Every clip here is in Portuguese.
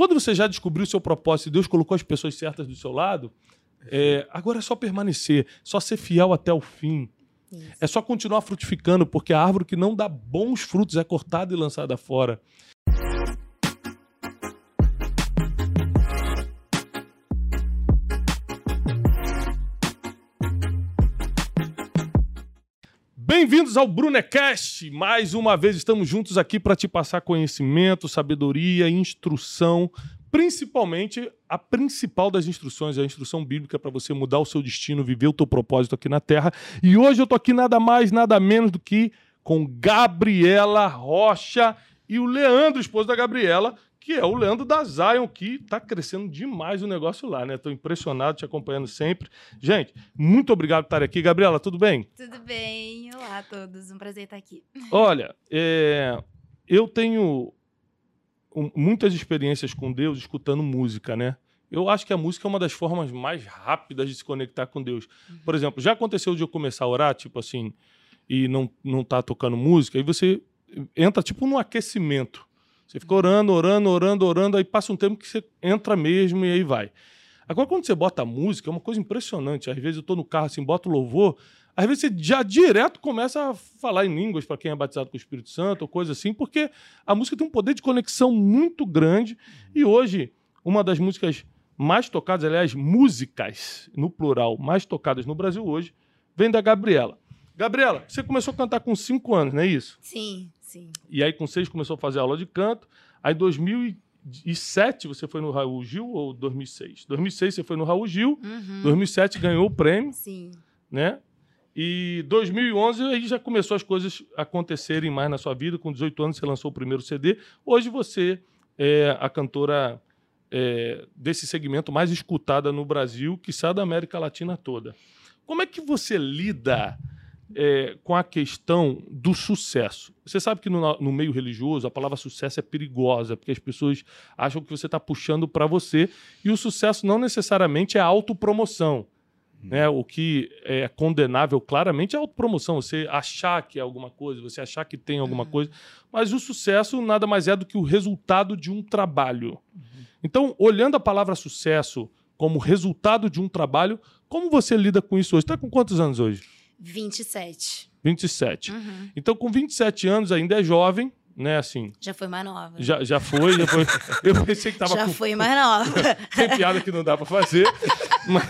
quando você já descobriu o seu propósito e Deus colocou as pessoas certas do seu lado, é, agora é só permanecer, só ser fiel até o fim. Isso. É só continuar frutificando, porque a árvore que não dá bons frutos é cortada e lançada fora. Bem-vindos ao Brunecast! Mais uma vez estamos juntos aqui para te passar conhecimento, sabedoria, instrução, principalmente a principal das instruções, a instrução bíblica para você mudar o seu destino, viver o teu propósito aqui na Terra. E hoje eu tô aqui nada mais, nada menos do que com Gabriela Rocha e o Leandro, esposo da Gabriela, que é o Leandro da Zion, que está crescendo demais o negócio lá, né? Estou impressionado, te acompanhando sempre. Gente, muito obrigado por estar aqui. Gabriela, tudo bem? Tudo bem. Olá a todos, um prazer estar aqui. Olha, é, eu tenho muitas experiências com Deus escutando música, né? Eu acho que a música é uma das formas mais rápidas de se conectar com Deus. Uhum. Por exemplo, já aconteceu de eu começar a orar, tipo assim, e não, não tá tocando música, aí você entra tipo num aquecimento. Você fica orando, orando, orando, orando, aí passa um tempo que você entra mesmo e aí vai. Agora, quando você bota música, é uma coisa impressionante. Às vezes eu estou no carro assim, boto louvor, às vezes você já direto começa a falar em línguas para quem é batizado com o Espírito Santo ou coisa assim, porque a música tem um poder de conexão muito grande. E hoje, uma das músicas mais tocadas, aliás, músicas, no plural, mais tocadas no Brasil hoje, vem da Gabriela. Gabriela, você começou a cantar com cinco anos, não é isso? Sim. Sim. E aí, com seis, começou a fazer aula de canto. Aí, em 2007, você foi no Raul Gil ou 2006? 2006 você foi no Raul Gil. Uhum. 2007 ganhou o prêmio. Sim. Né? E 2011 aí já começou as coisas acontecerem mais na sua vida. Com 18 anos você lançou o primeiro CD. Hoje você é a cantora é, desse segmento mais escutada no Brasil, que sai da América Latina toda. Como é que você lida é, com a questão do sucesso. Você sabe que no, no, meio religioso a palavra sucesso é perigosa, porque as pessoas acham que você está puxando para você, e o sucesso não necessariamente é autopromoção. Né? O que é condenável claramente é a autopromoção, você achar que é alguma coisa, você achar que tem alguma uhum. coisa, mas o sucesso nada mais é do que o resultado de um trabalho. Uhum. Então, olhando a palavra sucesso como resultado de um trabalho, como você lida com isso hoje? Está com quantos anos hoje? 27. 27. Uhum. Então, com 27 anos, ainda é jovem, né? Assim. Já foi mais nova. Já, já foi, já foi. Eu pensei que tava. Já com... foi mais nova. Tem piada que não dá para fazer. mas,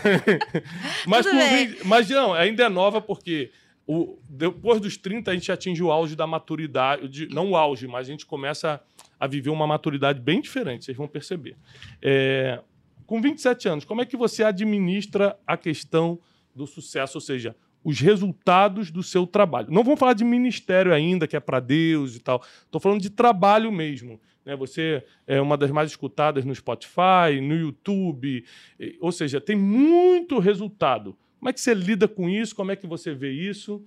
mas, com 20... mas não, ainda é nova porque o, depois dos 30 a gente atinge o auge da maturidade. De, não o auge, mas a gente começa a viver uma maturidade bem diferente, vocês vão perceber. É, com 27 anos, como é que você administra a questão do sucesso? Ou seja, os resultados do seu trabalho. Não vamos falar de ministério ainda, que é para Deus e tal. Estou falando de trabalho mesmo. Né? Você é uma das mais escutadas no Spotify, no YouTube. Ou seja, tem muito resultado. Como é que você lida com isso? Como é que você vê isso?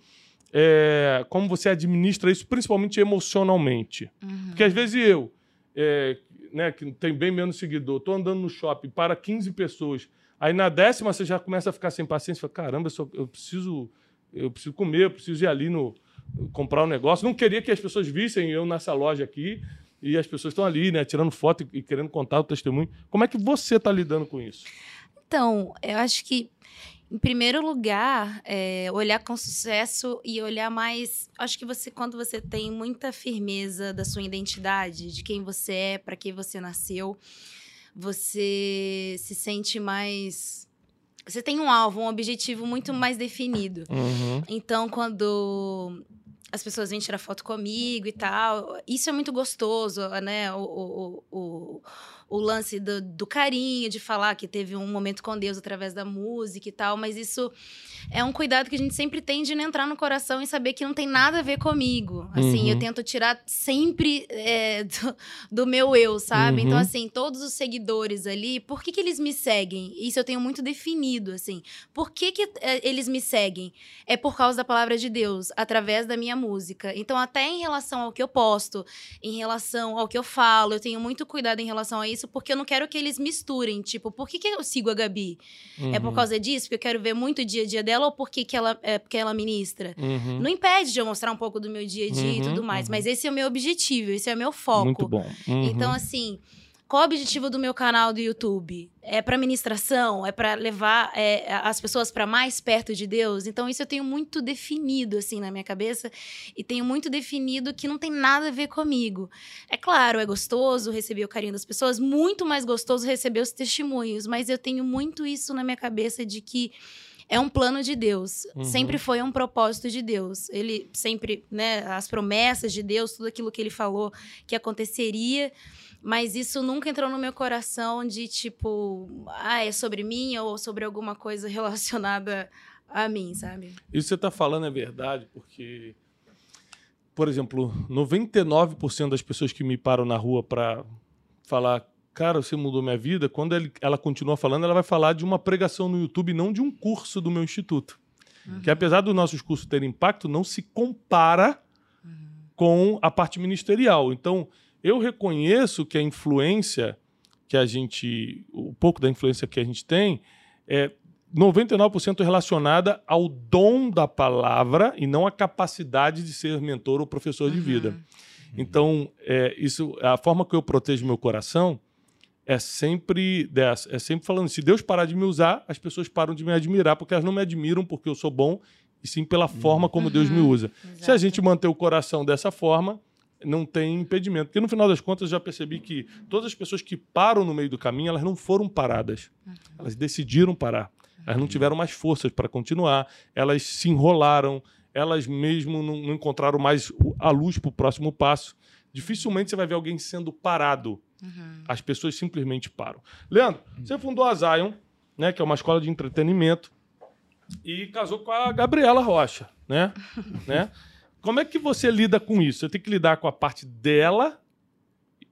É, como você administra isso, principalmente emocionalmente? Uhum. Porque às vezes eu, é, né, que tem bem menos seguidor, estou andando no shopping para 15 pessoas Aí na décima você já começa a ficar sem paciência, fala, caramba, eu, só, eu preciso eu preciso comer, eu preciso ir ali no comprar um negócio. Não queria que as pessoas vissem eu nessa loja aqui e as pessoas estão ali, né, tirando foto e, querendo contar o testemunho. Como é que você está lidando com isso? Então, eu acho que em primeiro lugar, é, olhar com sucesso e olhar mais. Acho que você, quando você tem muita firmeza da sua identidade, de quem você é, para quem você nasceu, você se sente mais. Você tem um alvo, um objetivo muito mais definido. Uhum. Então, quando as pessoas vêm tirar foto comigo e tal, isso é muito gostoso, né? O, o, o, o lance do, do, carinho, de falar que teve um momento com Deus através da música e tal, mas isso é um cuidado que a gente sempre tem de não entrar no coração e saber que não tem nada a ver comigo. Assim, uhum. eu tento tirar sempre é, do, do, meu eu, sabe? Então, uhum. Então, assim, todos os seguidores ali, por que, que eles me seguem? Isso eu tenho muito definido, assim. Por que, que é, eles me seguem? É por causa da palavra de Deus, através da minha música. Então, até em relação ao que eu posto, em relação ao que eu falo, eu tenho muito cuidado em relação a isso isso porque eu não quero que eles misturem. Tipo, por que, que eu sigo a Gabi? Uhum. É por uhum. causa disso? Porque eu quero ver muito o dia a dia dela ou porque que ela, é, porque ela ministra? Uhum. Não impede de eu mostrar um pouco do meu dia a dia uhum. e tudo mais. Mas esse é o meu objetivo, esse é o meu foco. Muito bom. Então, assim qual o objetivo do meu canal do YouTube? É para ministração? É para levar é, as pessoas para mais perto de Deus? Então, isso eu tenho muito definido, assim, na minha cabeça. E tenho muito definido que não tem nada a ver comigo. É claro, é gostoso receber o carinho das pessoas, muito mais gostoso receber os testemunhos. Mas eu tenho muito isso na minha cabeça de que é um plano de Deus. Uhum. Sempre foi um propósito de Deus. Ele sempre, né, as promessas de Deus, tudo aquilo que ele falou que aconteceria, mas isso nunca entrou no meu coração de tipo, ah, é sobre mim ou sobre alguma coisa relacionada a mim, sabe? Isso que você está falando é verdade, porque por exemplo, 99% das pessoas que me param na rua para falar cara, você mudou minha vida, quando ele, ela continua falando, ela vai falar de uma pregação no YouTube, não de um curso do meu instituto. Uhum. Que apesar dos nossos cursos terem impacto, não se compara uhum. com a parte ministerial. Então, eu reconheço que a influência que a gente, o pouco da influência que a gente tem, é 99% relacionada ao dom da palavra e não à capacidade de ser mentor ou professor uhum. de vida. Uhum. Então, é, isso, a forma que eu protejo meu coração é sempre dessa, é sempre falando, se Deus parar de me usar, as pessoas param de me admirar, porque elas não me admiram porque eu sou bom, e sim pela uhum. forma como uhum. Deus me uhum. usa. Exato. Se a gente manter o coração dessa forma, não tem impedimento. Porque no final das contas, eu já percebi que todas as pessoas que param no meio do caminho, elas não foram paradas. Uhum. Elas decidiram parar. Elas não tiveram mais forças para continuar, elas se enrolaram, elas mesmo não, não encontraram mais a luz para o próximo passo. Dificilmente você vai ver alguém sendo parado Uhum. As pessoas simplesmente param. Leandro, você fundou a Zion, né, que é uma escola de entretenimento, e casou com a Gabriela Rocha, né? né? Como é que você lida com isso? Você tem que lidar com a parte dela,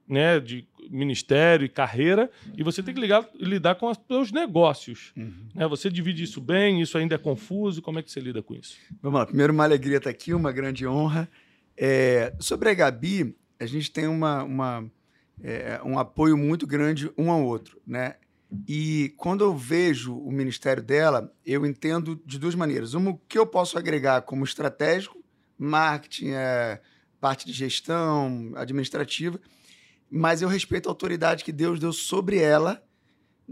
né, de ministério e carreira, e você tem que ligar, lidar com os seus negócios. Uhum. Né? Você divide isso bem, isso ainda é confuso, como é que você lida com isso? Vamos lá, primeiro uma alegria estar aqui, uma grande honra. É, sobre a Gabi, a gente tem uma, uma é, um apoio muito grande um ao outro, né? E quando eu vejo o ministério dela, eu entendo de duas maneiras. Uma, o que eu posso agregar como estratégico, marketing, é, parte de gestão, administrativa, mas eu respeito a autoridade que Deus deu sobre ela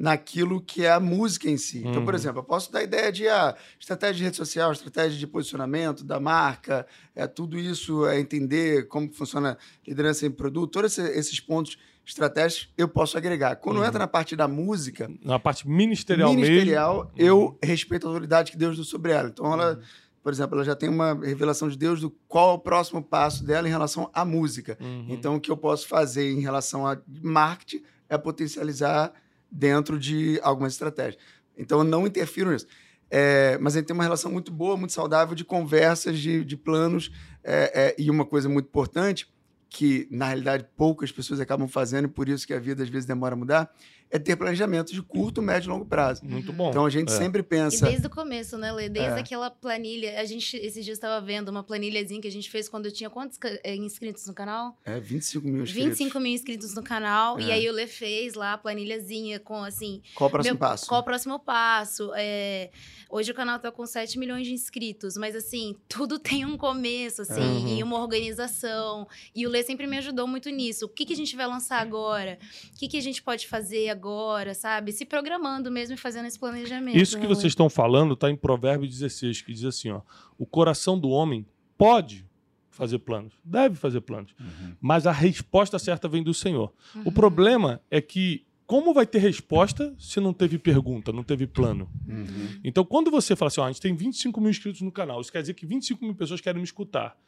naquilo que é a música em si. Então, por uhum. exemplo, eu posso dar ideia de ah, estratégia de rede social, estratégia de posicionamento da marca, é tudo isso, é entender como funciona liderança em produto, todos esses pontos estratégicos eu posso agregar. Quando uhum. entra na parte da música, na parte ministerial, ministerial mesmo. eu uhum. respeito a autoridade que Deus deu sobre ela. Então, ela uhum. por exemplo, ela já tem uma revelação de Deus do qual é o próximo passo dela em relação à música. Uhum. Então, o que eu posso fazer em relação a marketing é potencializar dentro de algumas estratégias. Então, eu não interfiro nisso. É, mas a gente tem uma relação muito boa, muito saudável de conversas, de, de planos. É, é, e uma coisa muito importante, que na realidade poucas pessoas acabam fazendo, e por isso que a vida às vezes demora a mudar, é ter planejamento de curto, médio e longo prazo. Muito bom. Então a gente é. sempre pensa. E desde o começo, né, Lê? Desde é. aquela planilha. A gente, esses dias, estava vendo uma planilhazinha que a gente fez quando eu tinha quantos eh, inscritos no canal? É, 25 mil inscritos. 25 mil inscritos no canal. É. E aí o Lê fez lá a planilhazinha com assim. Qual o próximo meu, passo? Qual o próximo passo? É, hoje o canal tá com 7 milhões de inscritos, mas assim, tudo tem um começo, assim, uhum. e uma organização. E o Lê sempre me ajudou muito nisso. O que, que a gente vai lançar agora? O que, que a gente pode fazer agora? Agora, sabe? Se programando mesmo e fazendo esse planejamento. Isso que vocês estão falando está em Provérbios 16, que diz assim: ó, o coração do homem pode fazer planos, deve fazer planos, uhum. mas a resposta certa vem do Senhor. Uhum. O problema é que como vai ter resposta se não teve pergunta, não teve plano? Uhum. Então, quando você fala assim, ó, a gente tem 25 mil inscritos no canal, isso quer dizer que 25 mil pessoas querem me escutar.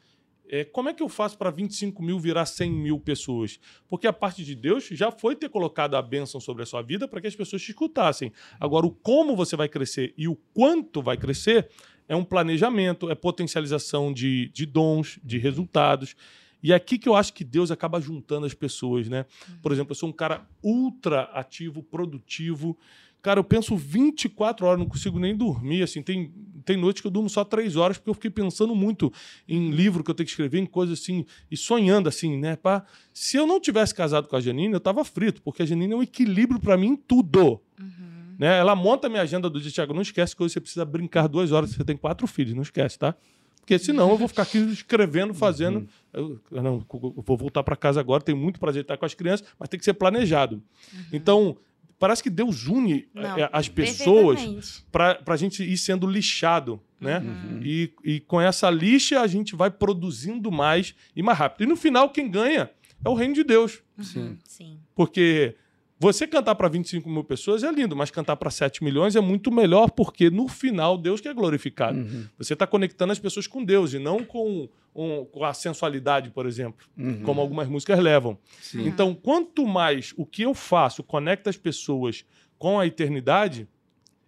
É, como é que eu faço para 25 mil virar 100 mil pessoas? Porque a parte de Deus já foi ter colocado a bênção sobre a sua vida para que as pessoas te escutassem. Agora, o como você vai crescer e o quanto vai crescer é um planejamento, é potencialização de, de dons, de resultados. E é aqui que eu acho que Deus acaba juntando as pessoas, né? Por exemplo, eu sou um cara ultra ativo, produtivo, Cara, eu penso 24 horas, não consigo nem dormir. Assim, tem, tem noite que eu durmo só 3 horas, porque eu fiquei pensando muito em livro que eu tenho que escrever, em coisas assim, e sonhando assim, né? Pra... Se eu não tivesse casado com a Janine, eu tava frito, porque a Janine é um equilíbrio para mim em tudo. Uhum. Né? Ela monta a minha agenda do dia, Thiago, não esquece que hoje você precisa brincar duas horas, você tem quatro filhos, não esquece, tá? Porque senão eu vou ficar aqui escrevendo, fazendo. Uhum. Eu, não, eu vou voltar para casa agora, tenho muito prazer estar com as crianças, mas tem que ser planejado. Uhum. Então, parece que Deus une não, eh, as pessoas para a gente ir sendo lixado. Né? Uhum. E, e com essa lixa a gente vai produzindo mais e mais rápido. E no final, quem ganha é o reino de Deus. Sim. Sim. Porque você cantar para 25 mil pessoas é lindo, mas cantar para 7 milhões é muito melhor, porque no final Deus que é glorificado. Uhum. Você está conectando as pessoas com Deus e não com, um, com a sensualidade, por exemplo, uhum. como algumas músicas levam. Sim. Então, quanto mais o que eu faço conecta as pessoas com a eternidade,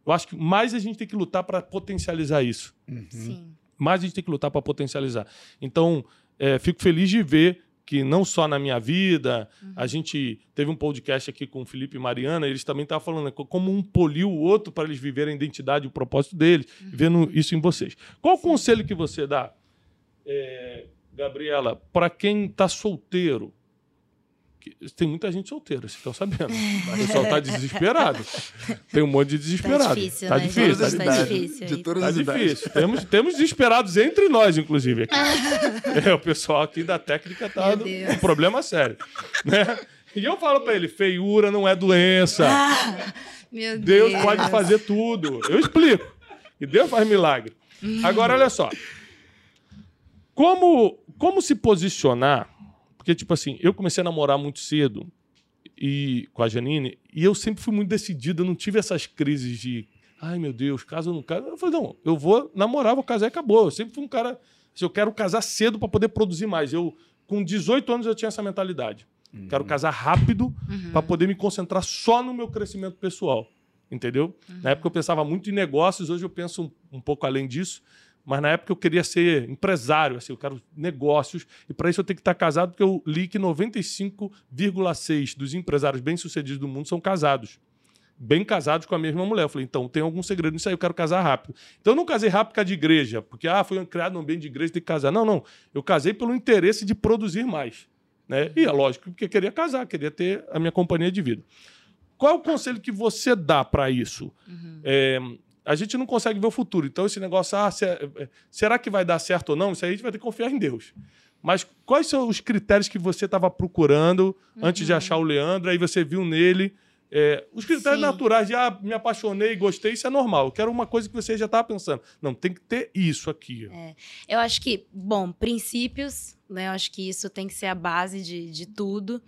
eu acho que mais a gente tem que lutar para potencializar isso. Uhum. Sim. Mais a gente tem que lutar para potencializar. Então, é, fico feliz de ver que não só na minha vida, uhum. a gente teve um podcast aqui com o Felipe e Mariana, eles também estavam falando né, como um poliu o outro para eles viverem a identidade e o propósito deles, uhum. vendo isso em vocês. Qual o conselho que você dá, é, Gabriela, para quem está solteiro? Tem muita gente solteira, vocês estão sabendo. O pessoal está desesperado. Tem um monte de desesperado. Tá difícil, tá né, difícil, tá, tá difícil. De todas tá as difícil. Temos, temos desesperados entre nós, inclusive. Aqui. é, o pessoal aqui da técnica tá um problema sério. Né? E eu falo para ele: feiura não é doença. Ah, meu Deus. Deus pode fazer tudo. Eu explico. E Deus faz milagre. Agora, olha só. Como, como se posicionar porque, tipo assim, eu comecei a namorar muito cedo e com a Janine, e eu sempre fui muito decidido, eu não tive essas crises de ai meu Deus, caso ou não caso. Eu falei, não, eu vou namorar, vou casar e acabou. Eu sempre fui um cara, assim, eu quero casar cedo para poder produzir mais. Eu, com 18 anos, eu tinha essa mentalidade. Uhum. Quero casar rápido uhum. para poder me concentrar só no meu crescimento pessoal. Entendeu? Uhum. Na época eu pensava muito em negócios, hoje eu penso um, um pouco além disso. Mas na época eu queria ser empresário, assim, eu quero negócios. E para isso eu tenho que estar casado, porque eu li que 95,6% dos empresários bem-sucedidos do mundo são casados. Bem casados com a mesma mulher. Eu falei, então tem algum segredo nisso aí, eu quero casar rápido. Então eu não casei rápido por causa de igreja, porque ah, foi criado num ambiente de igreja, tem que casar. Não, não. Eu casei pelo interesse de produzir mais. Né? E é lógico, porque eu queria casar, queria ter a minha companhia de vida. Qual é o conselho que você dá para isso? Uhum. É, a gente não consegue ver o futuro. Então, esse negócio, ah, é, será que vai dar certo ou não? Isso aí a gente vai ter que confiar em Deus. Mas quais são os critérios que você estava procurando uhum. antes de uhum. achar o Leandro? Aí você viu nele. É, os critérios Sim. naturais de ah, me apaixonei, gostei, isso é normal. Eu quero uma coisa que você já estava pensando. Não, tem que ter isso aqui. É. Eu acho que, bom, princípios, né? Eu acho que isso tem que ser a base de, de tudo.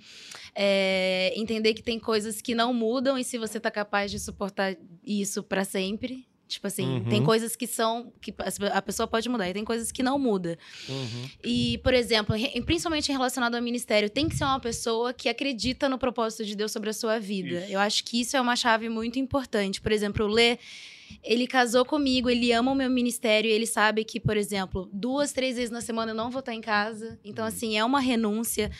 É, entender que tem coisas que não mudam e se você está capaz de suportar isso para sempre, Tipo assim, uhum. tem coisas que são. que a pessoa pode mudar, e tem coisas que não muda. Uhum. E, por exemplo, principalmente relacionado ao ministério, tem que ser uma pessoa que acredita no propósito de Deus sobre a sua vida. Isso. Eu acho que isso é uma chave muito importante. Por exemplo, Lê ele casou comigo, ele ama o meu ministério, ele sabe que, por exemplo, duas, três vezes na semana eu não vou estar em casa. Então, uhum. assim, é uma renúncia.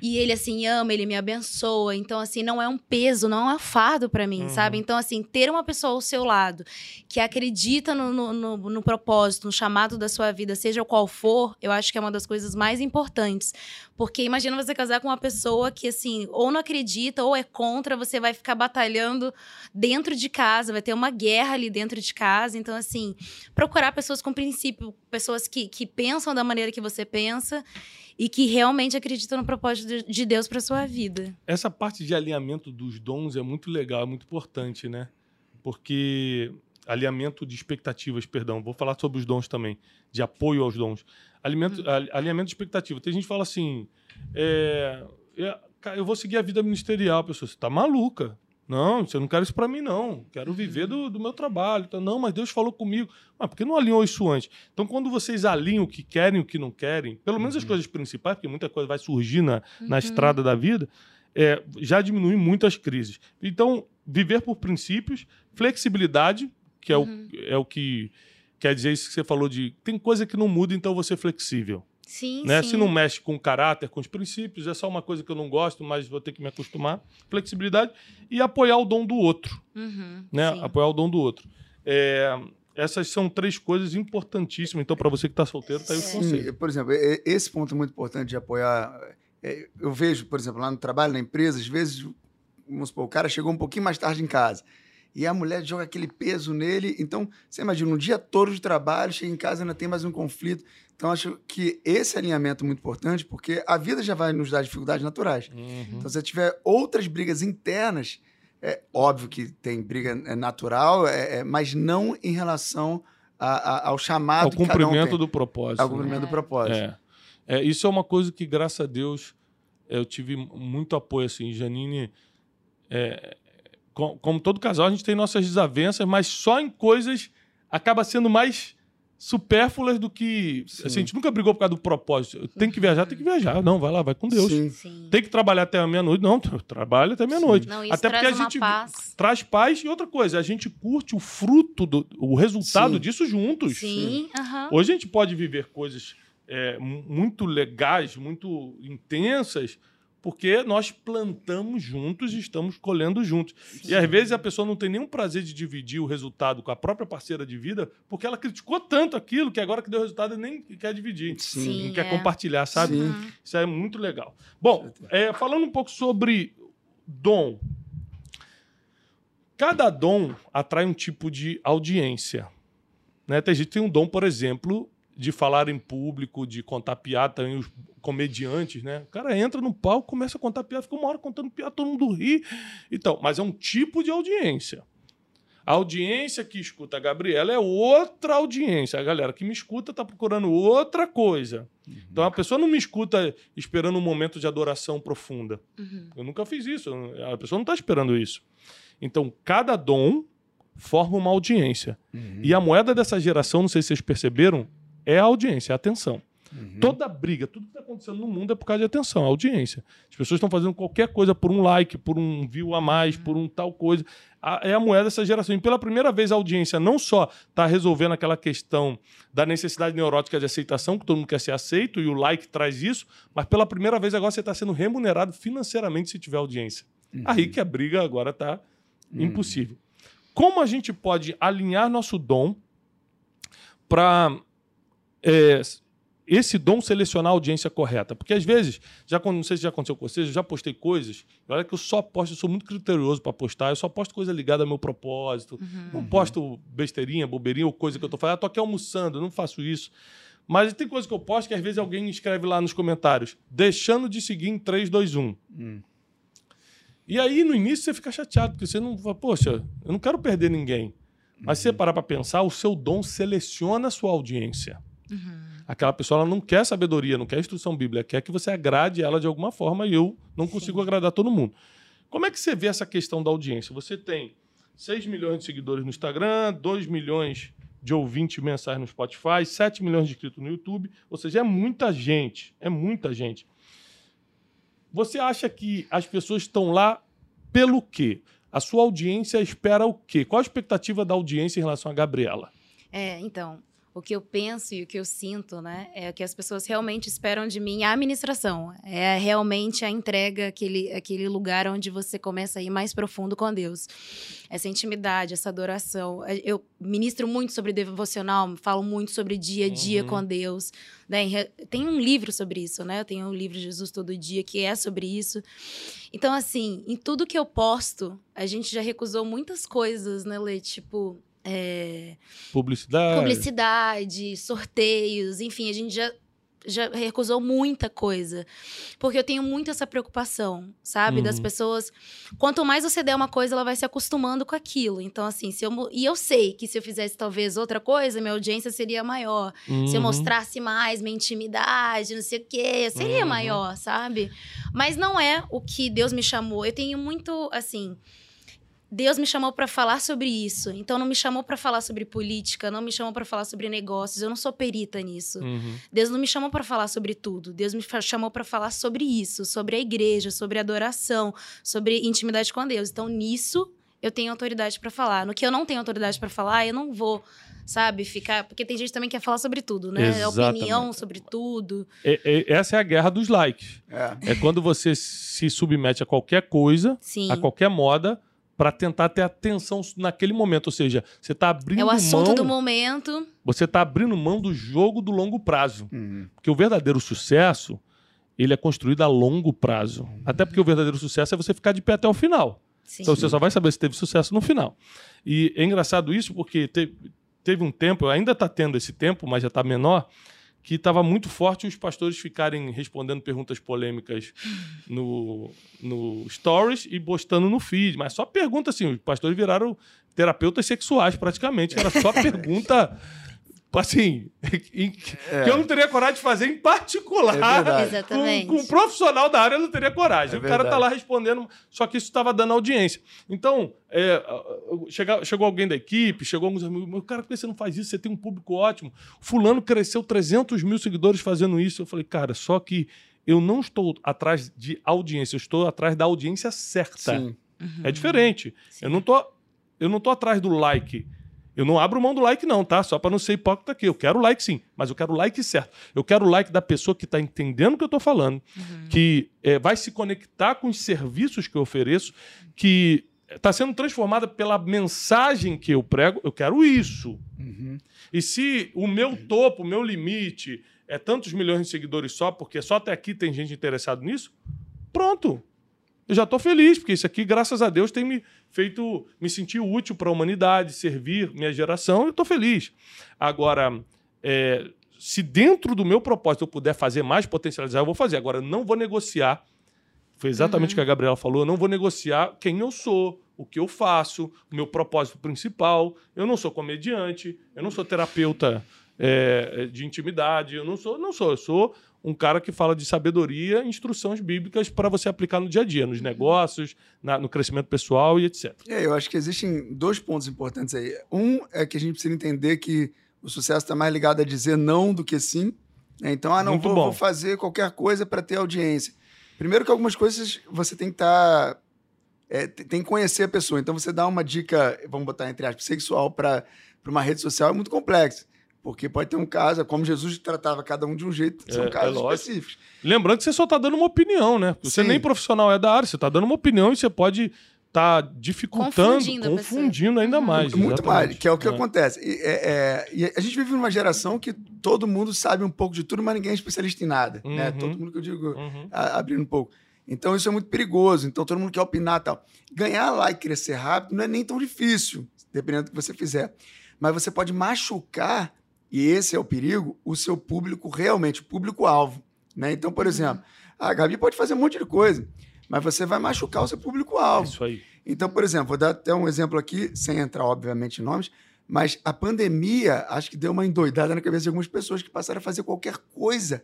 E ele, assim, ama, ele me abençoa. Então, assim, não é um peso, não é um fardo para mim, uhum. sabe? Então, assim, ter uma pessoa ao seu lado que acredita no, no, no, no propósito, no chamado da sua vida, seja qual for, eu acho que é uma das coisas mais importantes. Porque imagina você casar com uma pessoa que, assim, ou não acredita ou é contra, você vai ficar batalhando dentro de casa, vai ter uma guerra ali dentro de casa. Então, assim, procurar pessoas com princípio, pessoas que, que pensam da maneira que você pensa e que realmente acreditam no propósito de Deus para sua vida. Essa parte de alinhamento dos dons é muito legal, é muito importante, né? Porque alinhamento de expectativas, perdão, vou falar sobre os dons também, de apoio aos dons. Alimento, hum. Alinhamento de expectativa. Tem gente que fala assim: é, é, eu vou seguir a vida ministerial. A pessoa, você está maluca. Não, você não quer isso para mim, não. Quero viver do, do meu trabalho. Então, não, mas Deus falou comigo. Mas por que não alinhou isso antes? Então, quando vocês alinham o que querem e o que não querem, pelo menos uhum. as coisas principais, porque muita coisa vai surgir na, uhum. na estrada da vida, é, já diminui muitas crises. Então, viver por princípios, flexibilidade, que é, uhum. o, é o que quer dizer isso que você falou de tem coisa que não muda, então você é flexível. Sim, né? sim. Se não mexe com o caráter, com os princípios, é só uma coisa que eu não gosto, mas vou ter que me acostumar. Flexibilidade e apoiar o dom do outro. Uhum, né? Apoiar o dom do outro. É, essas são três coisas importantíssimas. Então, para você que está solteiro, tá aí o conselho. Por exemplo, esse ponto é muito importante de apoiar. É, eu vejo, por exemplo, lá no trabalho, na empresa, às vezes, vamos supor, o cara chegou um pouquinho mais tarde em casa. E a mulher joga aquele peso nele. Então, você imagina, um dia todo de trabalho, chega em casa ainda tem mais um conflito. Então, acho que esse alinhamento é muito importante, porque a vida já vai nos dar dificuldades naturais. Uhum. Então, se tiver outras brigas internas, é óbvio que tem briga é natural, é, é, mas não em relação a, a, ao chamado Ao um cumprimento tem. do propósito. Ao né? cumprimento do propósito. É. É, isso é uma coisa que, graças a Deus, eu tive muito apoio, assim. Janine, é, com- como todo casal, a gente tem nossas desavenças, mas só em coisas acaba sendo mais supérfluas do que... Sim. Assim, a gente nunca brigou por causa do propósito. Tem que viajar, tem que viajar. Não, vai lá, vai com Deus. Sim. Sim. Tem que trabalhar até a meia-noite. Não, trabalha até meia-noite. Não, isso Até porque a gente paz. traz paz e outra coisa, a gente curte o fruto, do, o resultado Sim. disso juntos. Sim, aham. Hoje a gente pode viver coisas é, mu- muito legais, muito intensas, porque nós plantamos juntos e estamos colhendo juntos. E às vezes a pessoa não tem nenhum prazer de dividir o resultado com a própria parceira de vida, porque ela criticou tanto aquilo que agora que deu resultado nem quer dividir. Sim. Não quer é. compartilhar, sabe? Sim. Isso é muito legal. Bom, é, falando um pouco sobre dom. Cada dom atrai um tipo de audiência. Né? Tem gente que tem um dom, por exemplo, de falar em público, de contar piada, também os comediantes, né? O cara entra no palco, começa a contar piada, fica uma hora contando piada, todo mundo ri. Então, mas é um tipo de audiência. A audiência que escuta a Gabriela é outra audiência. A galera que me escuta está procurando outra coisa. Então a pessoa não me escuta esperando um momento de adoração profunda. Uhum. Eu nunca fiz isso. A pessoa não está esperando isso. Então, cada dom forma uma audiência. Uhum. E a moeda dessa geração, não sei se vocês perceberam, é a audiência, é a atenção. Uhum. Toda briga, tudo que está acontecendo no mundo é por causa de atenção, é audiência. As pessoas estão fazendo qualquer coisa por um like, por um view a mais, por um tal coisa. A- é a moeda dessa geração. E pela primeira vez a audiência não só está resolvendo aquela questão da necessidade neurótica de aceitação, que todo mundo quer ser aceito, e o like traz isso, mas pela primeira vez agora você está sendo remunerado financeiramente se tiver audiência. Aí que a briga agora está impossível. Como a gente pode alinhar nosso dom para esse dom selecionar a audiência correta? Porque às vezes, já quando- não sei se já aconteceu com vocês, eu já postei coisas, e olha que eu só posto, eu sou muito criterioso para postar, eu só posto coisa ligada ao meu propósito, não posto besteirinha, bobeirinha ou coisa que eu tô falando, ah, tô aqui almoçando, eu não faço isso. Mas tem coisa que eu posto que às vezes alguém escreve lá nos comentários, deixando de seguir em 3, 2, 1. Hum. E aí, no início, você fica chateado, porque você não fala, poxa, eu não quero perder ninguém. Mas se você parar para pensar, o seu dom seleciona a sua audiência. Aquela pessoa ela não quer sabedoria, não quer instrução bíblica, quer que você agrade ela de alguma forma e eu não consigo agradar todo mundo. Como é que você vê essa questão da audiência? Você tem 6 milhões de seguidores no Instagram, 2 milhões de ouvintes mensais no Spotify, 7 milhões de inscritos no YouTube, ou seja, é muita gente, é muita gente. Você acha que as pessoas estão lá pelo quê? A sua audiência espera o quê? Qual a expectativa da audiência em relação a Gabriela? É, então, o que eu penso e o que eu sinto, né, é que as pessoas realmente esperam de mim a administração. É realmente a entrega, aquele, aquele lugar onde você começa a ir mais profundo com Deus. Essa intimidade, essa adoração. É, Eu ministro muito sobre devocional, falo muito sobre dia a dia Uhum. com Deus. Né? Tem um livro sobre isso, né? Eu tenho um livro Jesus Todo Dia que é sobre isso. Então, assim, em tudo que eu posto, a gente já recusou muitas coisas, né, Lê? Tipo. É, Publicidade? publicidade, sorteios, enfim, a gente já, já recusou muita coisa. Porque eu tenho muito essa preocupação, sabe? Das Uhum. pessoas. Quanto mais você der uma coisa, ela vai se acostumando com aquilo. Então, assim, se eu. E eu sei que se eu fizesse talvez outra coisa, minha audiência seria maior. Se eu Uhum. mostrasse mais minha intimidade, não sei o quê, seria Uhum. maior, sabe? Mas não é o que Deus me chamou. Eu tenho muito, assim. Deus me chamou para falar sobre isso. Então não me chamou para falar sobre política, não me chamou para falar sobre negócios. Eu não sou perita nisso. Uhum. Deus não me chamou para falar sobre tudo. Deus me chamou para falar sobre isso, sobre a igreja, sobre adoração, sobre intimidade com Deus. Então nisso eu tenho autoridade para falar. No que eu não tenho autoridade para falar, eu não vou, sabe, ficar, porque tem gente também que quer falar sobre tudo, né? Exatamente. Opinião sobre tudo. É- é- essa é a guerra dos likes. É. É quando você se submete a qualquer coisa, Sim. a qualquer moda, para tentar ter atenção naquele momento. Ou seja, você está abrindo É o assunto mão. do momento. Você está abrindo mão do jogo do longo prazo. Uhum. Porque o verdadeiro sucesso, ele é construído a longo prazo. Até porque o verdadeiro sucesso é você ficar de pé até o final. Sim. Então você só vai saber se teve sucesso no final. E é engraçado isso porque teve, teve um tempo, ainda está tendo esse tempo, mas já está menor, que estava muito forte os pastores ficarem respondendo perguntas polêmicas no, no Stories e postando no feed. Mas só pergunta assim, os pastores viraram terapeutas sexuais praticamente, era só pergunta assim, em- que eu não teria coragem de fazer em É particular. Exatamente. Com, com um profissional da área eu não teria coragem. É o cara tá lá respondendo, só que isso estava dando audiência. Então, é, chega- chegou alguém da equipe, chegou alguns amigos, meu cara, por que você não faz isso? Você tem um público ótimo. Fulano cresceu 300 mil seguidores fazendo isso. Eu falei, cara, só que eu não estou atrás de audiência, eu estou atrás da audiência certa. Sim. É diferente. Sim. Eu não tô, eu não tô atrás do like. Eu não abro mão do like, não, tá? Só para não ser hipócrita aqui. Eu quero o like, sim, mas eu quero o like certo. Eu quero o like da pessoa que está entendendo o que eu estou falando, que é, vai se conectar com os serviços que eu ofereço, que está sendo transformada pela mensagem que eu prego. Eu quero isso. Uhum. E se o meu topo, o meu limite é tantos milhões de seguidores só, porque só até aqui tem gente interessada nisso, pronto. Eu já estou feliz, porque isso aqui, graças a Deus, tem me feito me sentir útil para a humanidade, servir minha geração, eu estou feliz. Agora, é, se dentro do meu propósito eu puder fazer mais, potencializar, eu vou fazer. Agora, eu não vou negociar. Foi exatamente o que a Gabriela falou. Eu não vou negociar quem eu sou, o que eu faço, o meu propósito principal. Eu não sou comediante, eu não sou terapeuta é, de intimidade, eu não sou, não sou, eu sou um cara que fala de sabedoria, instruções bíblicas para você aplicar no dia a dia, nos negócios, na- no crescimento pessoal e etc. É, eu acho que existem dois pontos importantes aí. Um é que a gente precisa entender que o sucesso está mais ligado a dizer não do que sim. né? Então, ah, não, vou, vou fazer qualquer coisa para ter audiência. Primeiro que algumas coisas você tem que estar... tem que conhecer a pessoa. Então, você dá uma dica, vamos botar entre aspas, sexual para uma rede social é muito complexo. Porque pode ter um caso, como Jesus tratava cada um de um jeito, são É, é casos lógico. específicos. Lembrando que você só está dando uma opinião, né? Você Sim. nem profissional é da área, você está dando uma opinião e você pode estar dificultando, Confundindo confundindo ainda Uhum. mais. Muito exatamente. mais, que é o que É. acontece. E, é- é- e a gente vive numa geração que todo mundo sabe um pouco de tudo, mas ninguém é especialista em nada. Né? Uhum. Todo mundo que eu digo, Uhum. a- abrindo um pouco. Então isso é muito perigoso. Então todo mundo quer opinar e tal. Ganhar like e crescer rápido não é nem tão difícil, dependendo do que você fizer. Mas você pode machucar, e esse é o perigo, o seu público realmente, o público-alvo. Né? Então, por exemplo, a Gabi pode fazer um monte de coisa, mas você vai machucar o seu É público-alvo. Isso aí. Então, por exemplo, vou dar até um exemplo aqui, sem entrar, obviamente, em nomes, mas a pandemia acho que deu uma endoidada na cabeça de algumas pessoas que passaram a fazer qualquer coisa.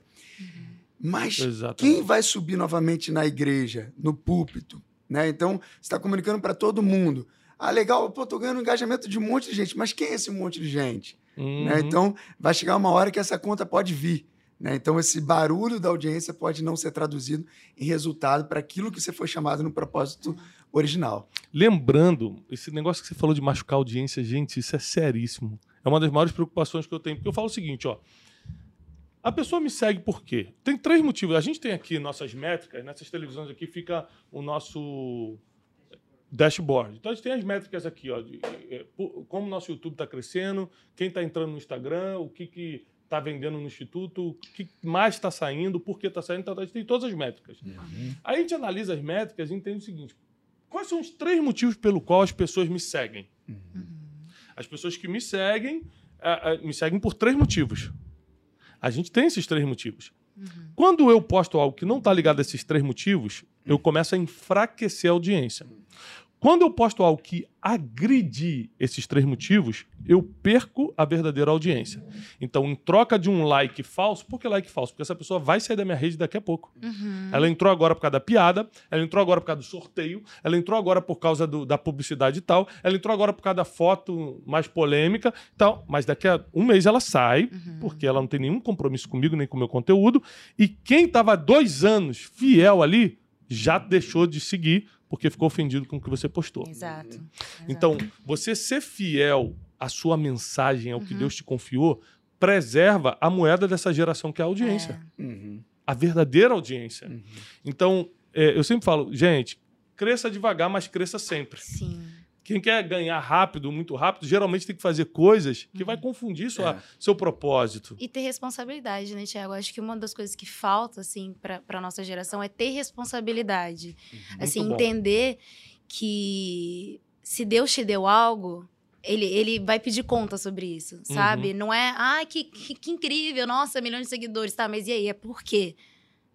Mas Exatamente. quem vai subir novamente na igreja, no púlpito? Né? Então, você está comunicando para todo mundo. Ah, legal, pô, tô ganhando engajamento de um monte de gente, mas quem é esse monte de gente? Uhum. né? Então, vai chegar uma hora que essa conta pode vir. Né? Então, esse barulho da audiência pode não ser traduzido em resultado para aquilo que você foi chamado no propósito original. Lembrando, esse negócio que você falou de machucar a audiência, gente, isso é seríssimo. É uma das maiores preocupações que eu tenho. Porque eu falo o seguinte, ó. A pessoa me segue por quê? Tem três motivos. A gente tem aqui nossas métricas, nessas televisões aqui fica o nosso dashboard. Então a gente tem as métricas aqui, ó, de, eh, po- como o nosso YouTube está crescendo, quem está entrando no Instagram, o que que está vendendo no Instituto, o que mais está saindo, por que está saindo, então, a gente tem todas as métricas. Aí a gente analisa as métricas e entende o seguinte: quais são os três motivos pelo qual as pessoas me seguem? As pessoas que me seguem, ah, ah, me seguem por três motivos. A gente tem esses três motivos. Quando eu posto algo que não está ligado a esses três motivos, eu começo a enfraquecer a audiência. Quando eu posto algo que agride esses três motivos, eu perco a verdadeira audiência. Então, em troca de um like falso, por que like falso? Porque essa pessoa vai sair da minha rede daqui a pouco. Uhum. Ela entrou agora por causa da piada, ela entrou agora por causa do sorteio, ela entrou agora por causa do- da publicidade e tal, ela entrou agora por causa da foto mais polêmica e tal, mas daqui a um mês ela sai, porque ela não tem nenhum compromisso comigo nem com o meu conteúdo, e quem estava dois anos fiel ali já deixou de seguir porque ficou ofendido com o que você postou. Exato. Exato. Então, você ser fiel à sua mensagem, ao que Deus te confiou, preserva a moeda dessa geração que é a audiência Uhum. a verdadeira audiência. Então, é, eu sempre falo, gente, cresça devagar, mas cresça sempre. Sim. Quem quer ganhar rápido, muito rápido, geralmente tem que fazer coisas que vai Uhum. confundir sua, É. seu propósito. E ter responsabilidade, né, Tiago? Acho que uma das coisas que falta, assim, para a nossa geração é ter responsabilidade. assim, bom. entender que se Deus te deu algo, ele, ele vai pedir conta sobre isso, sabe? Não é, ai, que, que, que incrível, nossa, milhões de seguidores, tá, mas e aí? É por quê?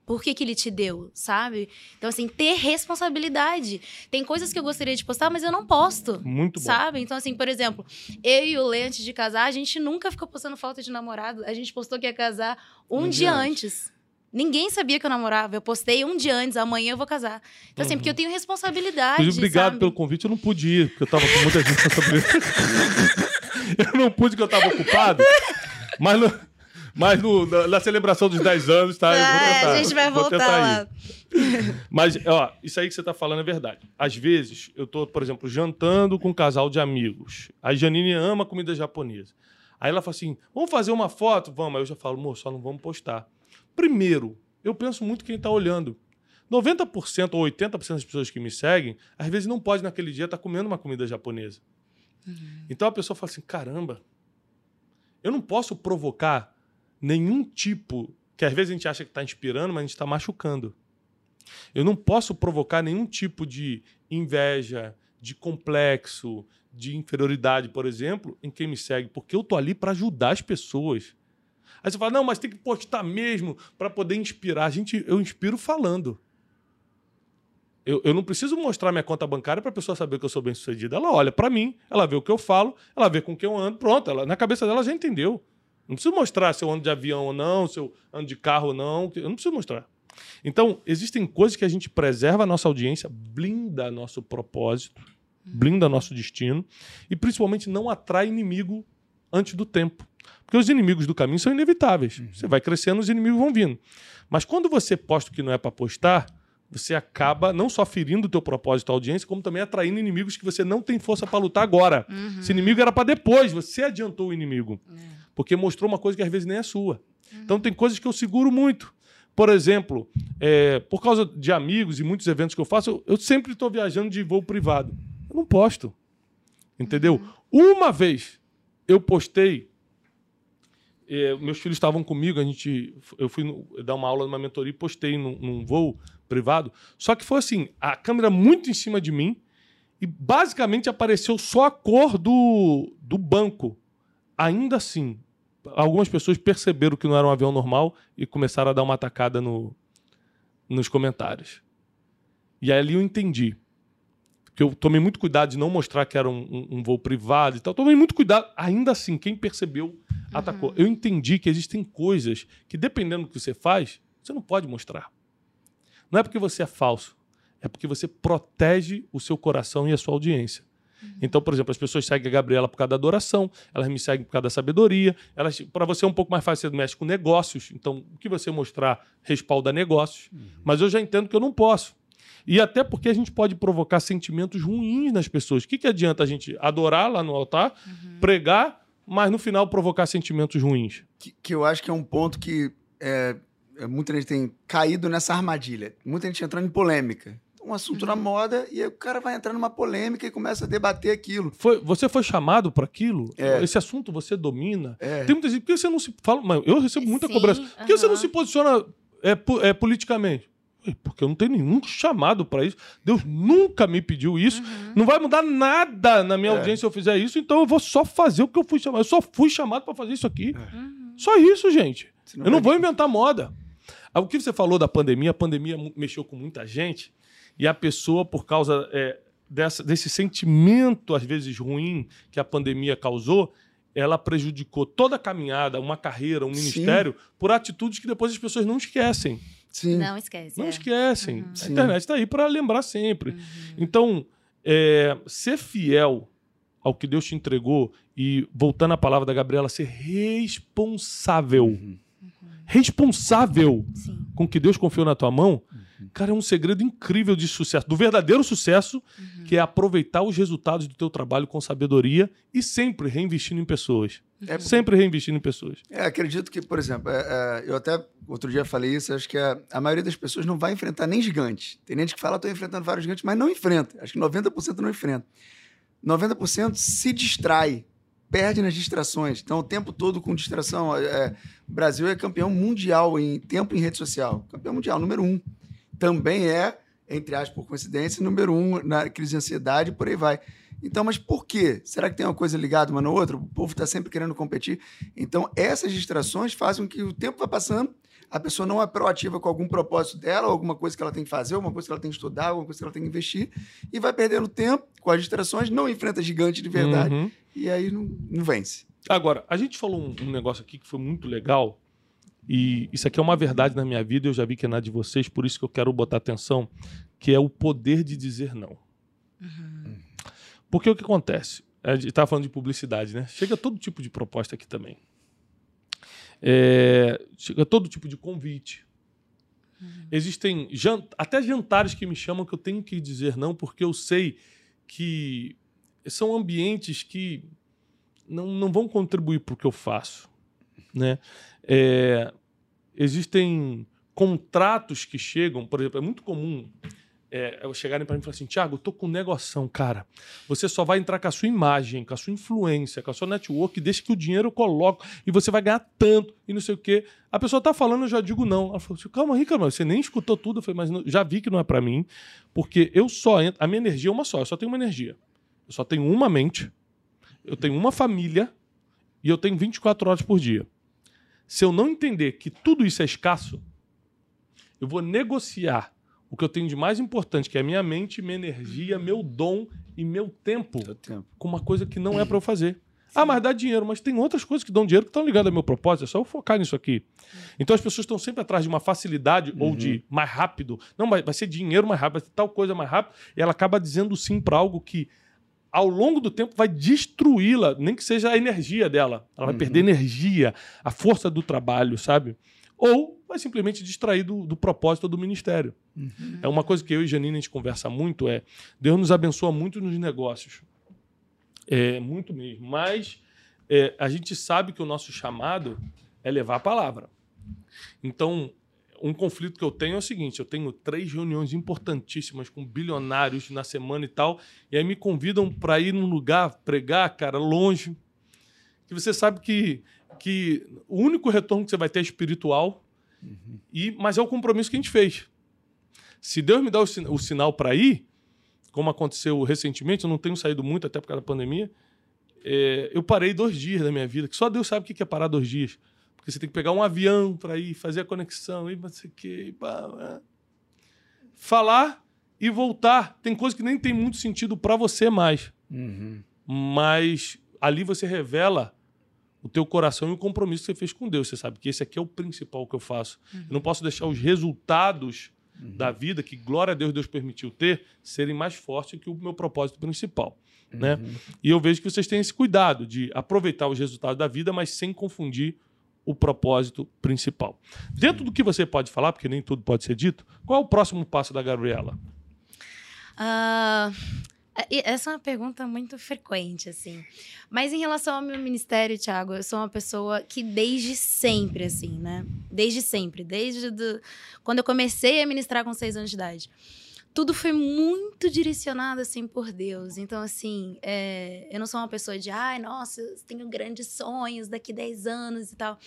Por que, que ele te deu, sabe? Então, assim, ter responsabilidade. Tem coisas que eu gostaria de postar, mas eu não posto. Muito bom. Sabe? Então, assim, por exemplo, eu e o Lê, antes de casar, a gente nunca ficou postando foto de namorado. A gente postou que ia casar um, Um dia, dia antes. Ninguém sabia que eu namorava. Eu postei um dia antes, amanhã eu vou casar. Então, assim, porque eu tenho responsabilidade. Inclusive, obrigado sabe? pelo convite. Eu não pude ir, porque eu tava com muita gente sobre Eu não pude, porque eu tava ocupado. Mas, no, mas no- na, na celebração dos 10 anos, tá? Vou É, tentar, a gente vai voltar lá. ir. Mas, ó, isso aí que você tá falando é verdade. Às vezes, eu tô, por exemplo, jantando com um casal de amigos. A Janine ama comida japonesa. Aí ela fala assim: vamos fazer uma foto? Vamos. Aí eu já falo, moço, só não vamos postar. Primeiro, eu penso muito quem tá olhando. 90% ou 80% das pessoas que me seguem, às vezes não pode naquele dia estar comendo uma comida japonesa. Então a pessoa fala assim: caramba, eu não posso provocar nenhum tipo, que às vezes a gente acha que está inspirando, mas a gente está machucando. Eu não posso provocar nenhum tipo de inveja, de complexo, de inferioridade, por exemplo, em quem me segue, porque eu tô ali para ajudar as pessoas. Aí você fala, não, mas tem que postar mesmo para poder inspirar. Gente, eu inspiro falando. Eu, eu não preciso mostrar minha conta bancária para a pessoa saber que eu sou bem sucedido. Ela olha para mim, ela vê o que eu falo, ela vê com quem eu ando, pronto. Ela, na cabeça dela já entendeu. Não preciso mostrar se eu ando de avião ou não, se eu ando de carro ou não. Eu não preciso mostrar. Então, existem coisas que a gente preserva a nossa audiência, blinda nosso propósito, blinda nosso destino e principalmente não atrai inimigo antes do tempo. Porque os inimigos do caminho são inevitáveis. Você vai crescendo, os inimigos vão vindo. Mas quando você posta o que não é para postar, você acaba não só ferindo o teu propósito à audiência, como também atraindo inimigos que você não tem força para lutar agora. Esse inimigo era para depois, você adiantou o inimigo. Porque mostrou uma coisa que às vezes nem é sua. Então tem coisas que eu seguro muito. Por exemplo, é, por causa de amigos e muitos eventos que eu faço, eu, eu sempre estou viajando de voo privado. Eu não posto. Entendeu? Uma vez eu postei. é, meus filhos estavam comigo, a gente, eu fui no- dar uma aula numa mentoria e postei num, num voo privado. Só que foi assim, a câmera muito em cima de mim e basicamente apareceu só a cor do, do banco. Ainda assim, algumas pessoas perceberam que não era um avião normal e começaram a dar uma atacada no, nos comentários. E aí ali eu entendi. Que eu tomei muito cuidado de não mostrar que era um, um- um voo privado e tal. Tomei muito cuidado. Ainda assim, quem percebeu, atacou. Eu entendi que existem coisas que, dependendo do que você faz, você não pode mostrar. Não é porque você é falso. É porque você protege o seu coração e a sua audiência. Então, por exemplo, as pessoas seguem a Gabriela por causa da adoração, elas me seguem por causa da sabedoria. Elas, para você é um pouco mais fácil, você mexe com negócios. Então, o que você mostrar respalda negócios. Mas eu já entendo que eu não posso. E até porque a gente pode provocar sentimentos ruins nas pessoas. O que, que adianta a gente adorar lá no altar, pregar, mas no final provocar sentimentos ruins? que, que eu acho que é um ponto que é, muita gente tem caído nessa armadilha. Muita gente entrando em polêmica. Um assunto na moda e aí o cara vai entrar numa polêmica e começa a debater aquilo. Foi, você foi chamado para aquilo? É. Esse assunto você domina? É. Tem muita gente. Por que você não se fala? Mas eu recebo muita Sim, cobrança. Por que você não se posiciona é, é, politicamente? Porque eu não tenho nenhum chamado para isso. Deus nunca me pediu isso. Não vai mudar nada na minha É. audiência se eu fizer isso, então eu vou só fazer o que eu fui chamado. Eu só fui chamado para fazer isso aqui. Uhum. Só isso, gente. Senão Eu não vou inventar moda. Ah, O que você falou da pandemia, a pandemia mexeu com muita gente e a pessoa, por causa é, dessa- desse sentimento, às vezes ruim, que a pandemia causou, ela prejudicou toda a caminhada, uma carreira, um Sim. ministério, por atitudes que depois as pessoas não esquecem. Sim. Não esquece. Não é. esquecem. A Sim. internet está aí para lembrar sempre. Então, é, ser fiel ao que Deus te entregou e, voltando à palavra da Gabriela, ser responsável. Uhum. Responsável Sim. com o que Deus confiou na tua mão, cara, é um segredo incrível de sucesso, do verdadeiro sucesso, que é aproveitar os resultados do teu trabalho com sabedoria e sempre reinvestindo em pessoas. É, Sempre reinvestindo em pessoas. É, acredito que, por exemplo, é, é, eu até outro dia falei isso, acho que a, a maioria das pessoas não vai enfrentar nem gigantes. Tem gente que fala, estou enfrentando vários gigantes, mas não enfrenta. Acho que 90% não enfrenta. 90% se distrai, perde nas distrações. Então, o tempo todo com distração. É, é, Brasil é campeão mundial em tempo em rede social. Campeão mundial, número um. Também é entre aspas, por coincidência, número um na crise de ansiedade por aí vai. Então, mas por quê? Será que tem uma coisa ligada uma na outra? O povo está sempre querendo competir. Então, essas distrações fazem com que o tempo vá passando, a pessoa não é proativa com algum propósito dela, alguma coisa que ela tem que fazer, alguma coisa que ela tem que estudar, alguma coisa que ela tem que investir, e vai perdendo tempo com as distrações, não enfrenta gigante de verdade, uhum. e aí não, não, vence. Agora, a gente falou um, um negócio aqui que foi muito legal, e isso aqui é uma verdade na minha vida, eu já vi que é na de vocês, por isso que eu quero botar atenção, que é o poder de dizer não. Uhum. Porque o que acontece? A gente estava falando de publicidade, né? Chega todo tipo de proposta aqui também. É, chega todo tipo de convite. Uhum. Existem jant até jantares que me chamam que eu tenho que dizer não, porque eu sei que são ambientes que não, não vão contribuir para o que eu faço. Né? É, existem contratos que chegam, por exemplo, é muito comum é, chegarem para mim e falar assim: Tiago, eu tô com um negoção, cara. Você só vai entrar com a sua imagem, com a sua influência, com a sua network, deixa que o dinheiro eu coloco e você vai ganhar tanto e não sei o quê. A pessoa tá falando, eu já digo não. Ela falou assim: calma aí, calma, você nem escutou tudo. Eu falei, mas não, já vi que não é para mim, porque eu só entro. A minha energia é uma só, eu só tenho uma energia. Eu só tenho uma mente, eu tenho uma família e eu tenho 24 horas por dia. Se eu não entender que tudo isso é escasso, eu vou negociar o que eu tenho de mais importante, que é a minha mente, minha energia, meu dom e meu tempo, tempo. com uma coisa que não é para eu fazer. Ah, mas dá dinheiro, mas tem outras coisas que dão dinheiro que estão ligadas ao meu propósito, é só eu focar nisso aqui. Então as pessoas estão sempre atrás de uma facilidade uhum. ou de mais rápido. Não, vai, vai ser dinheiro mais rápido, vai ser tal coisa mais rápido, e ela acaba dizendo sim para algo que ao longo do tempo vai destruí-la, nem que seja a energia dela. Ela vai uhum. perder energia, a força do trabalho, sabe? Ou vai simplesmente distrair do, do propósito do ministério. Uhum. É uma coisa que eu e Janine a gente conversa muito, é Deus nos abençoa muito nos negócios. É, muito mesmo. Mas é, a gente sabe que o nosso chamado é levar a palavra. Então, um conflito que eu tenho é o seguinte: eu tenho três reuniões importantíssimas com bilionários na semana e tal, e aí me convidam para ir num lugar pregar, cara, longe. Que você sabe que que o único retorno que você vai ter é espiritual, uhum. e, mas é o compromisso que a gente fez. Se Deus me dá o, o sinal para ir, como aconteceu recentemente, eu não tenho saído muito até por causa da pandemia, é, eu parei dois dias da minha vida, que só Deus sabe o que é parar dois dias. Porque você tem que pegar um avião para ir, fazer a conexão, e não sei o quê. Falar e voltar. Tem coisa que nem tem muito sentido para você mais. Uhum. Mas ali você revela o teu coração e o compromisso que você fez com Deus. Você sabe que esse aqui é o principal que eu faço. Uhum. Eu não posso deixar os resultados uhum. da vida, que glória a Deus Deus permitiu ter, serem mais fortes que o meu propósito principal. Né? Uhum. Né? E eu vejo que vocês têm esse cuidado de aproveitar os resultados da vida, mas sem confundir o propósito principal. Dentro do que você pode falar, porque nem tudo pode ser dito, qual é o próximo passo da Gabriela? Uh, essa é uma pergunta muito frequente, assim. Mas em relação ao meu ministério, Thiago, eu sou uma pessoa que desde sempre, assim, né? Desde sempre, desde do... quando eu comecei a ministrar com seis anos de idade. Tudo foi muito direcionado, assim, por Deus. Então, assim, é... eu não sou uma pessoa de, ai, nossa, eu tenho grandes sonhos daqui dez anos e tal.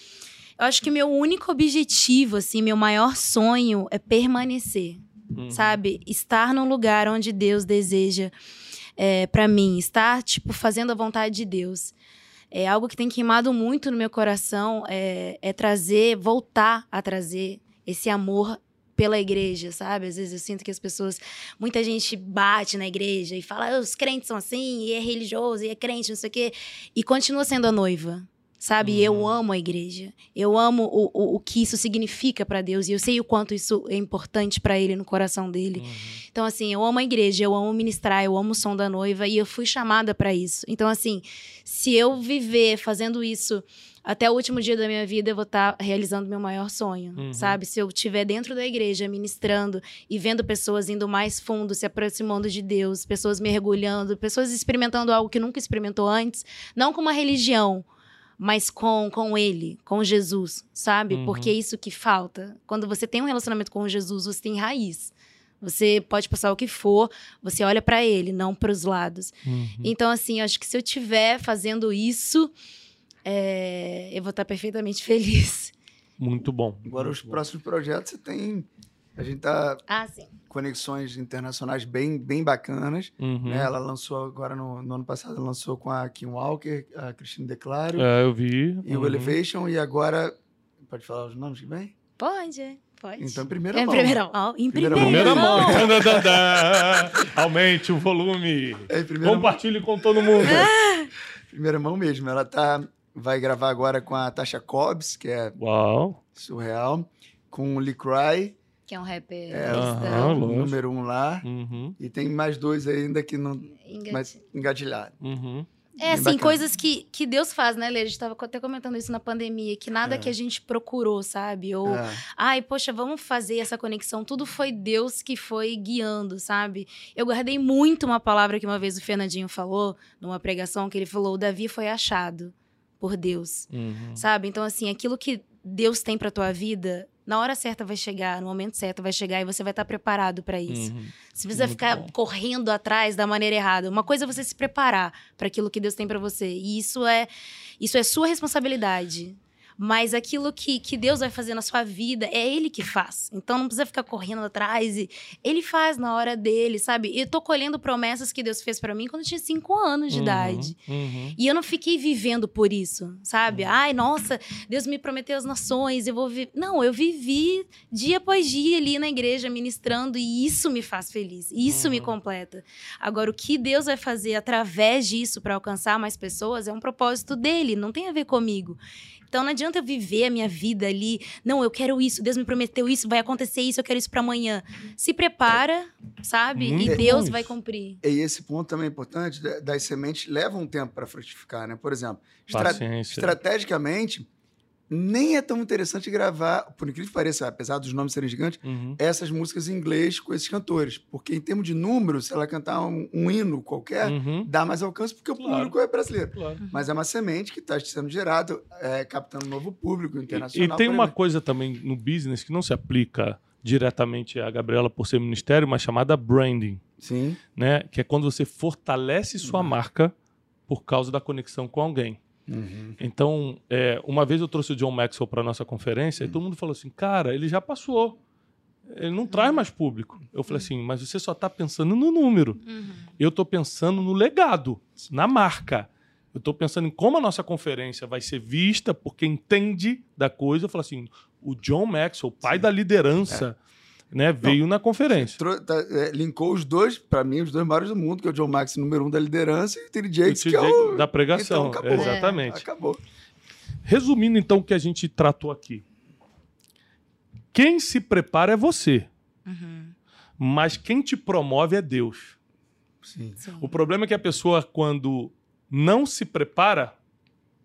Eu acho que meu único objetivo, assim, meu maior sonho é permanecer Uhum. Sabe? Estar num lugar onde Deus deseja é, para mim. Estar, tipo, fazendo a vontade de Deus. É algo que tem queimado muito no meu coração. É, é trazer, voltar a trazer esse amor pela igreja, sabe? Às vezes eu sinto que as pessoas, muita gente bate na igreja e fala, ah, os crentes são assim, e é religioso, e é crente, não sei o quê, e continua sendo a noiva sabe? Uhum. Eu amo a igreja. Eu amo o, o, o que isso significa para Deus e eu sei o quanto isso é importante para Ele no coração dele. Uhum. Então, assim, eu amo a igreja, eu amo ministrar, eu amo o som da noiva e eu fui chamada para isso. Então, assim, se eu viver fazendo isso até o último dia da minha vida, eu vou estar tá realizando meu maior sonho, uhum. sabe? Se eu estiver dentro da igreja, ministrando e vendo pessoas indo mais fundo, se aproximando de Deus, pessoas mergulhando, pessoas experimentando algo que nunca experimentou antes, não com uma religião, mas com, com ele, com Jesus, sabe? Uhum. Porque é isso que falta. Quando você tem um relacionamento com Jesus, você tem raiz. Você pode passar o que for, você olha para ele, não para os lados. Uhum. Então, assim, acho que se eu estiver fazendo isso, é, eu vou estar perfeitamente feliz. Muito bom. Agora, Muito os bom. próximos projetos, você tem A gente tá Ah, sim. conexões internacionais bem, bem bacanas. Uhum. né? Ela lançou agora no, no ano passado, ela lançou com a Kim Walker, a Cristina Declaro É, eu vi. e o Uhum. Elevation. E agora. Pode falar os nomes que vem? Pode, pode. Então, em primeira é em mão. primeira mão. Em Primeira primeira, mão. Primeira mão. Aumente o volume. É, em primeira mão, Compartilhe com todo mundo. primeira mão mesmo. Ela tá, vai gravar agora com a Tasha Cobbs, que é Uau. surreal, com o Lee Cry, Que é um rapper É, lógico. número um lá. Uhum. E tem mais dois ainda que não. Engati- Mas engatilhado. Uhum. É, Bem assim, bacana. coisas que, que Deus faz, né, Lê? A gente tava até comentando isso na pandemia, que nada É. que a gente procurou, sabe? Ou, É. ai, poxa, vamos fazer essa conexão. Tudo foi Deus que foi guiando, sabe? Eu guardei muito uma palavra que uma vez o Fernandinho falou, numa pregação, que ele falou: o Davi foi achado por Deus, Uhum. sabe? Então, assim, aquilo que Deus tem pra tua vida, na hora certa vai chegar, no momento certo vai chegar e você vai estar preparado pra isso. Uhum. Você precisa Muito ficar bom. correndo atrás da maneira errada. Uma coisa é você se preparar para aquilo que Deus tem para você. E isso é isso é sua responsabilidade. Mas aquilo que, que Deus vai fazer na sua vida é Ele que faz. Então não precisa ficar correndo atrás. E Ele faz na hora dele, sabe? Eu tô colhendo promessas que Deus fez para mim quando eu tinha cinco anos de Uhum. idade. Uhum. E eu não fiquei vivendo por isso, sabe? Ai, nossa, Deus me prometeu as nações, eu vou viver. Não, eu vivi dia após dia ali na igreja ministrando e isso me faz feliz, isso me Uhum. completa. Agora, o que Deus vai fazer através disso para alcançar mais pessoas é um propósito dele, não tem a ver comigo. Então não adianta eu viver a minha vida ali, não, eu quero isso, Deus me prometeu isso, vai acontecer isso, eu quero isso para amanhã. Se prepara, sabe? Muito e bom Deus vai cumprir. E esse ponto também é importante, da- das sementes levam um tempo para frutificar, né? Por exemplo, estra- Paciência. estrategicamente, nem é tão interessante gravar, por incrível que pareça, apesar dos nomes serem gigantes, Uhum. essas músicas em inglês com esses cantores. Porque em termos de número, se ela cantar um, um hino qualquer, Uhum. dá mais alcance porque o público é brasileiro. Claro. Mas é uma semente que está sendo gerada, é, captando um novo público E, internacional. e tem por uma coisa também no business que não se aplica diretamente a Gabriela por ser ministério, mas chamada branding, Sim. né? Que é quando você fortalece sua Uhum. marca por causa da conexão com alguém. Uhum. Então, é, uma vez eu trouxe o John Maxwell para nossa conferência e todo mundo falou assim, cara, ele já passou. Ele não traz mais público. Eu falei assim, mas você só está pensando no número. Eu estou pensando no legado, na marca. Eu estou pensando em como a nossa conferência vai ser vista por quem entende da coisa. Eu falo assim, o John Maxwell, pai da liderança, né, veio na conferência. Tro- tá, é, linkou os dois, para mim, os dois maiores do mundo, que é o John Max, número um da liderança, e o T.D. O Jakes, que é o... da pregação. Então, acabou. Exatamente. Acabou. Resumindo, então, o que a gente tratou aqui. Quem se prepara é você, Uhum. mas quem te promove é Deus. Sim. Sim. O problema é que a pessoa, quando não se prepara,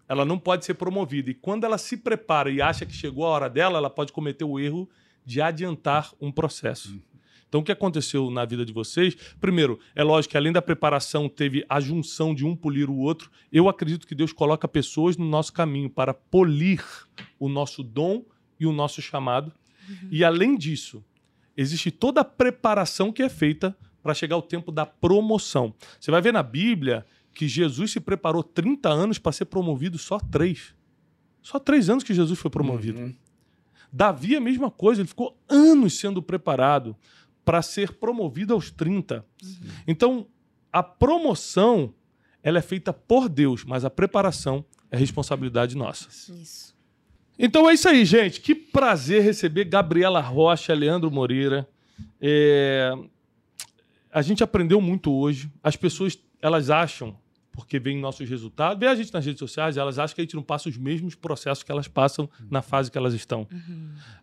ela não pode ser promovida. E quando ela se prepara e acha que chegou a hora dela, ela pode cometer o erro de adiantar um processo. Então, o que aconteceu na vida de vocês? Primeiro, é lógico que além da preparação, teve a junção de um polir o outro. Eu acredito que Deus coloca pessoas no nosso caminho para polir o nosso dom e o nosso chamado. E além disso, existe toda a preparação que é feita para chegar o tempo da promoção. Você vai ver na Bíblia que Jesus se preparou 30 anos para ser promovido só três. Só três anos que Jesus foi promovido. Uhum. Davi, a mesma coisa, ele ficou anos sendo preparado para ser promovido aos 30. Então, a promoção ela é feita por Deus, mas a preparação é responsabilidade nossa. Isso. Então é isso aí, gente. Que prazer receber Gabriela Rocha, Leandro Moreira. É, A gente aprendeu muito hoje. As pessoas, elas acham, porque veem nossos resultados, vê a gente nas redes sociais, elas acham que a gente não passa os mesmos processos que elas passam na fase que elas estão.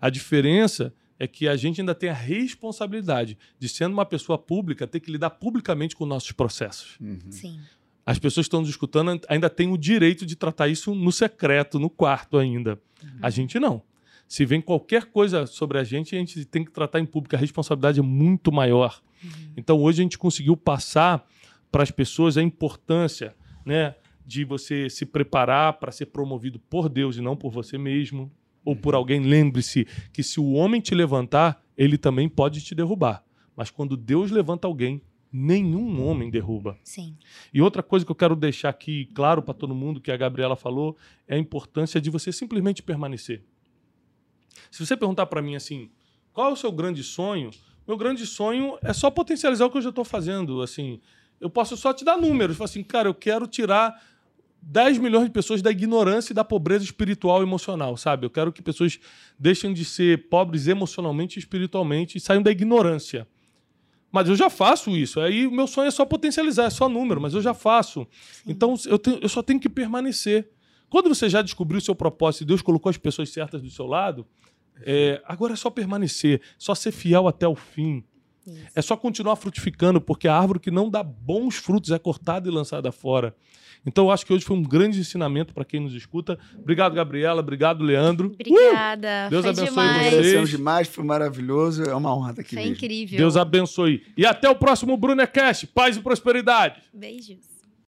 A diferença é que a gente ainda tem a responsabilidade de, sendo uma pessoa pública, ter que lidar publicamente com nossos processos. Uhum. Sim. As pessoas que estão nos escutando ainda têm o direito de tratar isso no secreto, no quarto ainda. A gente não. Se vem qualquer coisa sobre a gente, a gente tem que tratar em público. A responsabilidade é muito maior. Então hoje a gente conseguiu passar para as pessoas a importância né, de você se preparar para ser promovido por Deus e não por você mesmo ou por alguém. Lembre-se que se o homem te levantar, ele também pode te derrubar. Mas quando Deus levanta alguém, nenhum homem derruba. Sim. E outra coisa que eu quero deixar aqui claro para todo mundo que a Gabriela falou é a importância de você simplesmente permanecer. Se você perguntar para mim assim, qual é o seu grande sonho? Meu grande sonho é só potencializar o que eu já estou fazendo. Assim, eu posso só te dar números. Falar assim, cara, eu quero tirar 10 milhões de pessoas da ignorância e da pobreza espiritual e emocional, sabe? Eu quero que pessoas deixem de ser pobres emocionalmente e espiritualmente e saiam da ignorância. Mas eu já faço isso. Aí o meu sonho é só potencializar, é só número, mas eu já faço. Sim. Então eu, tenho, eu só tenho que permanecer. Quando você já descobriu o seu propósito e Deus colocou as pessoas certas do seu lado, é, agora é só permanecer, só ser fiel até o fim. Isso. É só continuar frutificando, porque a árvore que não dá bons frutos é cortada e lançada fora. Então, eu acho que hoje foi um grande ensinamento para quem nos escuta. Obrigado, Gabriela. Obrigado, Leandro. Obrigada. Uh! Deus foi abençoe demais. vocês. Agradecemos demais, foi maravilhoso. É uma honra estar aqui. Foi mesmo. incrível. Deus abençoe. E até o próximo Brunecast. Paz e prosperidade. Beijos.